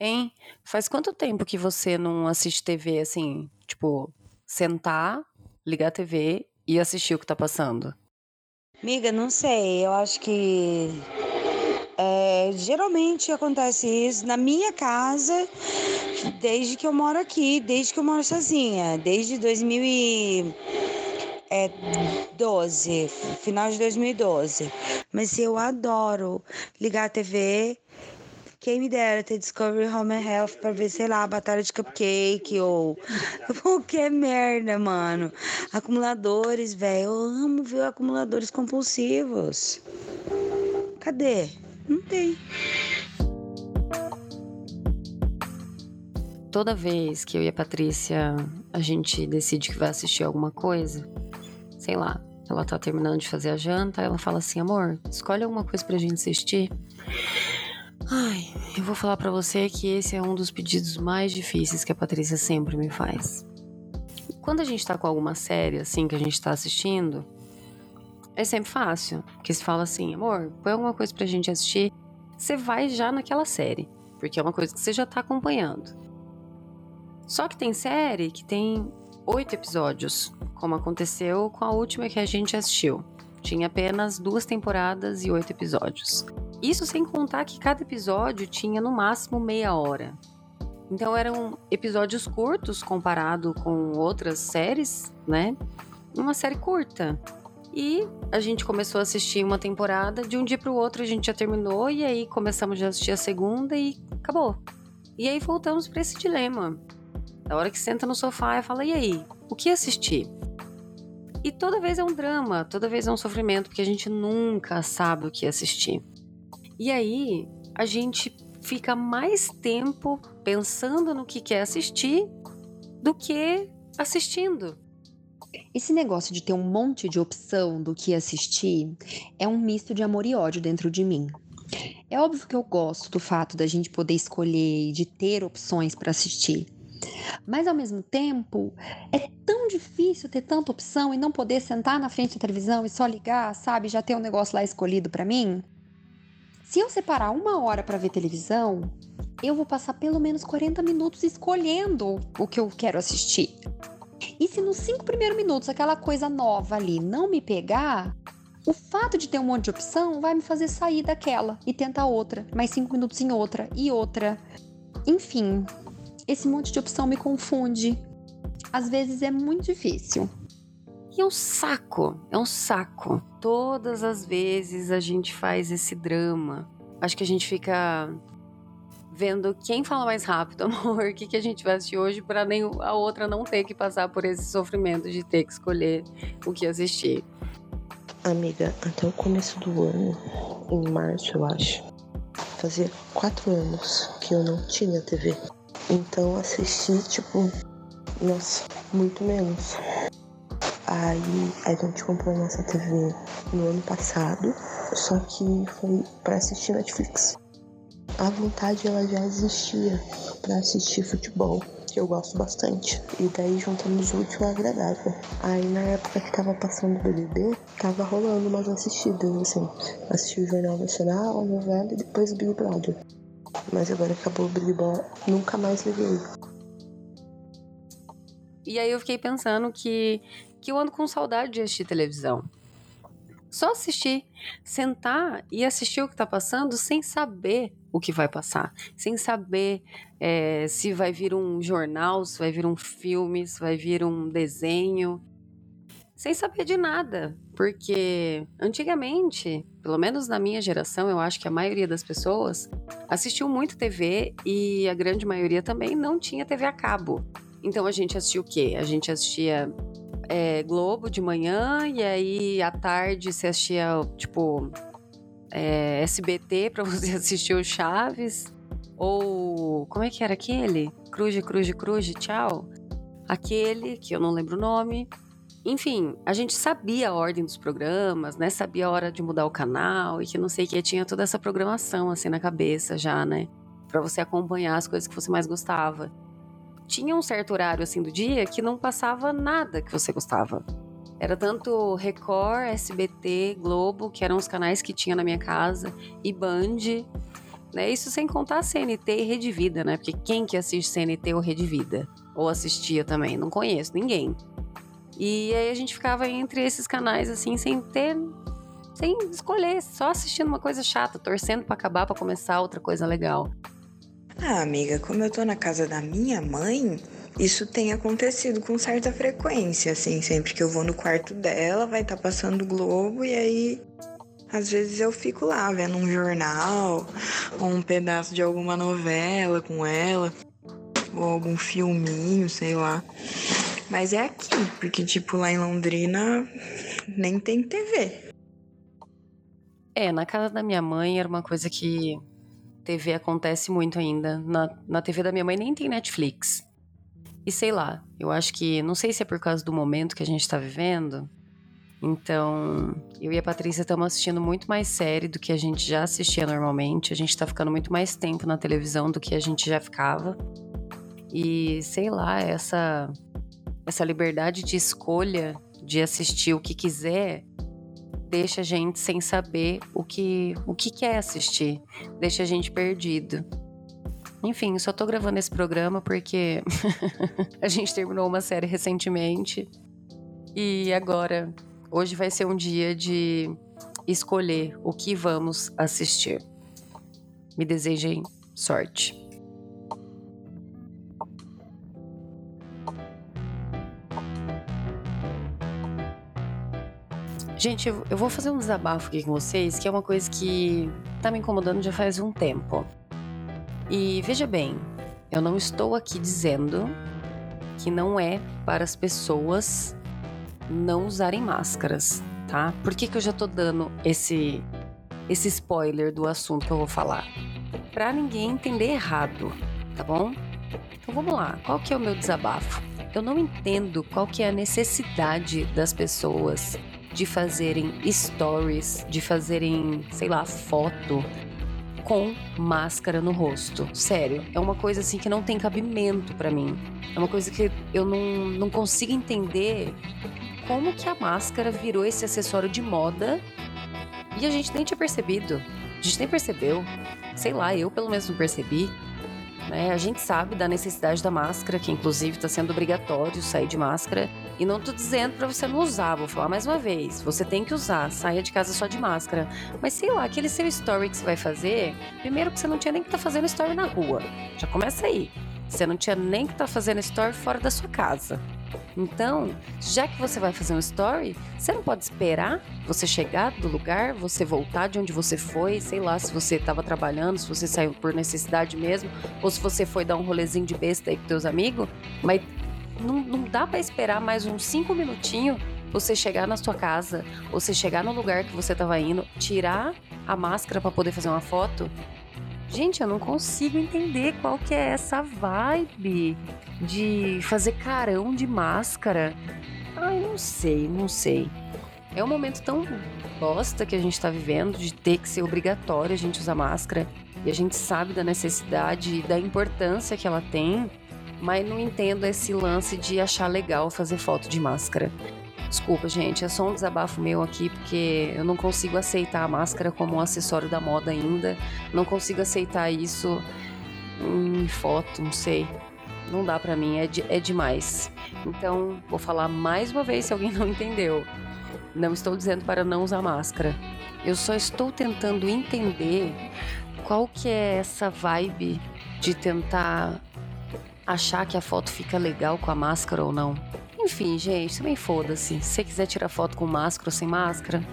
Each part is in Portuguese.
Hein? Faz quanto tempo que você não assiste TV assim? Tipo, sentar, ligar a TV e assistir o que tá passando? Miga, não sei. Eu acho que. É, geralmente acontece isso na minha casa, desde que eu moro aqui, desde que eu moro sozinha, desde 2012, final de 2012. Mas eu adoro ligar a TV quem me dera ter Discovery Home and Health pra ver, sei lá, batalha de cupcake ou qualquer merda, mano. Acumuladores, velho. Eu amo ver acumuladores compulsivos. Cadê? Não tem. Toda vez que eu e a Patrícia a gente decide que vai assistir alguma coisa, sei lá, ela tá terminando de fazer a janta, ela fala assim: amor, escolhe alguma coisa pra gente assistir. Ai, eu vou falar para você que esse é um dos pedidos mais difíceis que a Patrícia sempre me faz. Quando a gente tá com alguma série assim que a gente tá assistindo, é sempre fácil. Porque você fala assim, amor, põe alguma coisa pra gente assistir. Você vai já naquela série, porque é uma coisa que você já tá acompanhando. Só que tem série que tem oito episódios, como aconteceu com a última que a gente assistiu. Tinha apenas duas temporadas e oito episódios. Isso sem contar que cada episódio tinha no máximo meia hora. Então eram episódios curtos comparado com outras séries, né? Uma série curta. E a gente começou a assistir uma temporada, de um dia para o outro a gente já terminou e aí começamos a assistir a segunda e acabou. E aí voltamos para esse dilema. Da hora que senta no sofá e fala: "E aí, o que assistir?" E toda vez é um drama, toda vez é um sofrimento, porque a gente nunca sabe o que assistir. E aí a gente fica mais tempo pensando no que quer assistir do que assistindo. Esse negócio de ter um monte de opção do que assistir é um misto de amor e ódio dentro de mim. É óbvio que eu gosto do fato da gente poder escolher e de ter opções para assistir. Mas ao mesmo tempo, é tão difícil ter tanta opção e não poder sentar na frente da televisão e só ligar, sabe, já ter um negócio lá escolhido para mim. Se eu separar uma hora para ver televisão, eu vou passar pelo menos 40 minutos escolhendo o que eu quero assistir. E se nos cinco primeiros minutos aquela coisa nova ali não me pegar, o fato de ter um monte de opção vai me fazer sair daquela e tentar outra, mais cinco minutos em outra e outra. Enfim, esse monte de opção me confunde. Às vezes é muito difícil. E é um saco, é um saco. Todas as vezes a gente faz esse drama. Acho que a gente fica vendo quem fala mais rápido, amor, o que, que a gente vai assistir hoje para nem a outra não ter que passar por esse sofrimento de ter que escolher o que assistir. Amiga, até o começo do ano, em março eu acho, fazia quatro anos que eu não tinha TV. Então assisti, tipo, nossa, muito menos. Aí a gente comprou nossa TV no ano passado, só que foi para assistir Netflix. A vontade ela já existia para assistir futebol, que eu gosto bastante. E daí juntamos o útil agradável. Aí na época que tava passando o BBB, tava rolando umas assistidas, assim. Assisti o Jornal Nacional, a novela e depois o Big Brother. Mas agora acabou o Big Brother, nunca mais liguei. E aí eu fiquei pensando que que eu ando com saudade de assistir televisão. Só assistir, sentar e assistir o que está passando sem saber o que vai passar, sem saber é, se vai vir um jornal, se vai vir um filme, se vai vir um desenho, sem saber de nada, porque antigamente, pelo menos na minha geração, eu acho que a maioria das pessoas assistiu muito TV e a grande maioria também não tinha TV a cabo. Então a gente assistia o quê? A gente assistia é, Globo de manhã e aí à tarde você assistia, tipo, é, SBT para você assistir o Chaves. Ou como é que era aquele? Cruz, cruz, cruz, tchau. Aquele que eu não lembro o nome. Enfim, a gente sabia a ordem dos programas, né? Sabia a hora de mudar o canal e que não sei o que. Tinha toda essa programação assim na cabeça já, né? Pra você acompanhar as coisas que você mais gostava tinha um certo horário assim do dia que não passava nada que você gostava. Era tanto Record, SBT, Globo, que eram os canais que tinha na minha casa, e Band. Né? Isso sem contar CNT e Rede Vida, né? Porque quem que assiste CNT ou Rede Vida? Ou assistia também? Não conheço ninguém. E aí a gente ficava entre esses canais, assim, sem ter. sem escolher, só assistindo uma coisa chata, torcendo para acabar para começar outra coisa legal. Ah, amiga, como eu tô na casa da minha mãe, isso tem acontecido com certa frequência, assim, sempre que eu vou no quarto dela, vai estar tá passando o Globo e aí às vezes eu fico lá vendo um jornal ou um pedaço de alguma novela com ela ou algum filminho, sei lá. Mas é aqui, porque tipo lá em Londrina nem tem TV. É, na casa da minha mãe era uma coisa que TV acontece muito ainda. Na, na TV da minha mãe nem tem Netflix. E sei lá, eu acho que. Não sei se é por causa do momento que a gente tá vivendo. Então, eu e a Patrícia estamos assistindo muito mais série do que a gente já assistia normalmente. A gente tá ficando muito mais tempo na televisão do que a gente já ficava. E sei lá, essa essa liberdade de escolha de assistir o que quiser deixa a gente sem saber o que, o que quer assistir, deixa a gente perdido. Enfim, só tô gravando esse programa porque a gente terminou uma série recentemente e agora, hoje vai ser um dia de escolher o que vamos assistir. Me desejem sorte. Gente, eu vou fazer um desabafo aqui com vocês, que é uma coisa que tá me incomodando já faz um tempo. E veja bem, eu não estou aqui dizendo que não é para as pessoas não usarem máscaras, tá? Por que, que eu já tô dando esse, esse spoiler do assunto que eu vou falar? Pra ninguém entender errado, tá bom? Então vamos lá, qual que é o meu desabafo? Eu não entendo qual que é a necessidade das pessoas de fazerem stories, de fazerem, sei lá, foto com máscara no rosto. Sério, é uma coisa assim que não tem cabimento para mim. É uma coisa que eu não, não consigo entender como que a máscara virou esse acessório de moda e a gente nem tinha percebido. A gente nem percebeu. Sei lá, eu pelo menos não percebi. Né? A gente sabe da necessidade da máscara, que inclusive está sendo obrigatório sair de máscara. E não tô dizendo para você não usar, vou falar mais uma vez. Você tem que usar, saia de casa só de máscara. Mas sei lá, aquele seu story que você vai fazer, primeiro que você não tinha nem que estar tá fazendo story na rua. Já começa aí. Você não tinha nem que estar tá fazendo story fora da sua casa. Então, já que você vai fazer um story, você não pode esperar você chegar do lugar, você voltar de onde você foi, sei lá, se você estava trabalhando, se você saiu por necessidade mesmo, ou se você foi dar um rolezinho de besta aí com teus amigos, mas não, não dá para esperar mais uns cinco minutinhos você chegar na sua casa, você chegar no lugar que você estava indo, tirar a máscara para poder fazer uma foto Gente, eu não consigo entender qual que é essa vibe de fazer carão de máscara. Ai, não sei, não sei. É um momento tão bosta que a gente tá vivendo de ter que ser obrigatório a gente usar máscara. E a gente sabe da necessidade e da importância que ela tem, mas não entendo esse lance de achar legal fazer foto de máscara. Desculpa, gente, é só um desabafo meu aqui, porque eu não consigo aceitar a máscara como um acessório da moda ainda. Não consigo aceitar isso em foto, não sei. Não dá para mim, é, de, é demais. Então, vou falar mais uma vez se alguém não entendeu. Não estou dizendo para não usar máscara. Eu só estou tentando entender qual que é essa vibe de tentar achar que a foto fica legal com a máscara ou não. Enfim, gente, também foda-se. Se você quiser tirar foto com máscara ou sem máscara,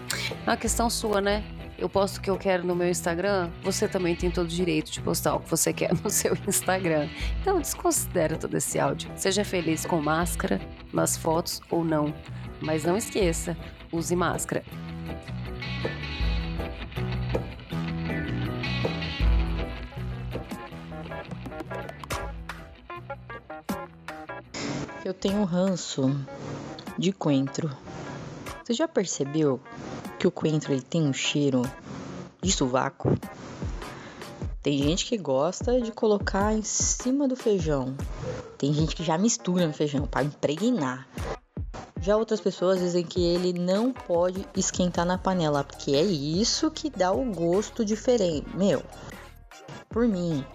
é uma questão sua, né? Eu posto o que eu quero no meu Instagram, você também tem todo o direito de postar o que você quer no seu Instagram. Então desconsidera todo esse áudio. Seja feliz com máscara, nas fotos ou não. Mas não esqueça, use máscara. Eu tenho ranço de coentro. Você já percebeu que o coentro ele tem um cheiro de sovaco? Tem gente que gosta de colocar em cima do feijão. Tem gente que já mistura no feijão para impregnar. Já outras pessoas dizem que ele não pode esquentar na panela, porque é isso que dá o gosto diferente. Meu, Por mim,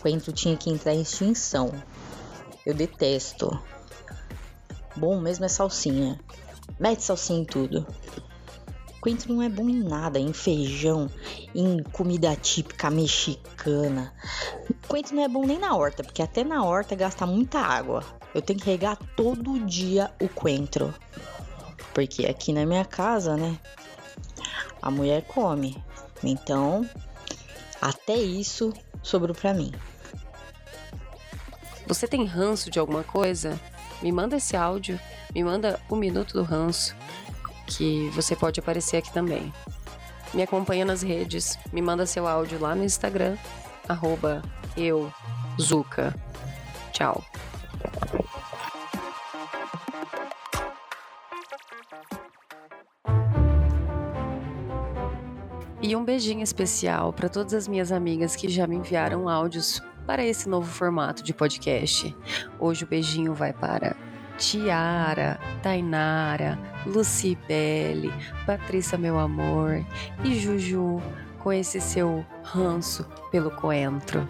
coentro tinha que entrar em extinção. Eu detesto. Bom mesmo é salsinha. Mete salsinha em tudo. Coentro não é bom em nada, em feijão, em comida típica mexicana. Coentro não é bom nem na horta, porque até na horta gasta muita água. Eu tenho que regar todo dia o coentro. Porque aqui na minha casa, né, a mulher come. Então, até isso sobrou para mim. Você tem ranço de alguma coisa? Me manda esse áudio, me manda o minuto do ranço que você pode aparecer aqui também. Me acompanha nas redes, me manda seu áudio lá no Instagram, arroba eu, Zuka. Tchau. E um beijinho especial para todas as minhas amigas que já me enviaram áudios para esse novo formato de podcast. Hoje o beijinho vai para Tiara, Tainara, Lucibele, Patrícia Meu Amor e Juju com esse seu ranço pelo coentro.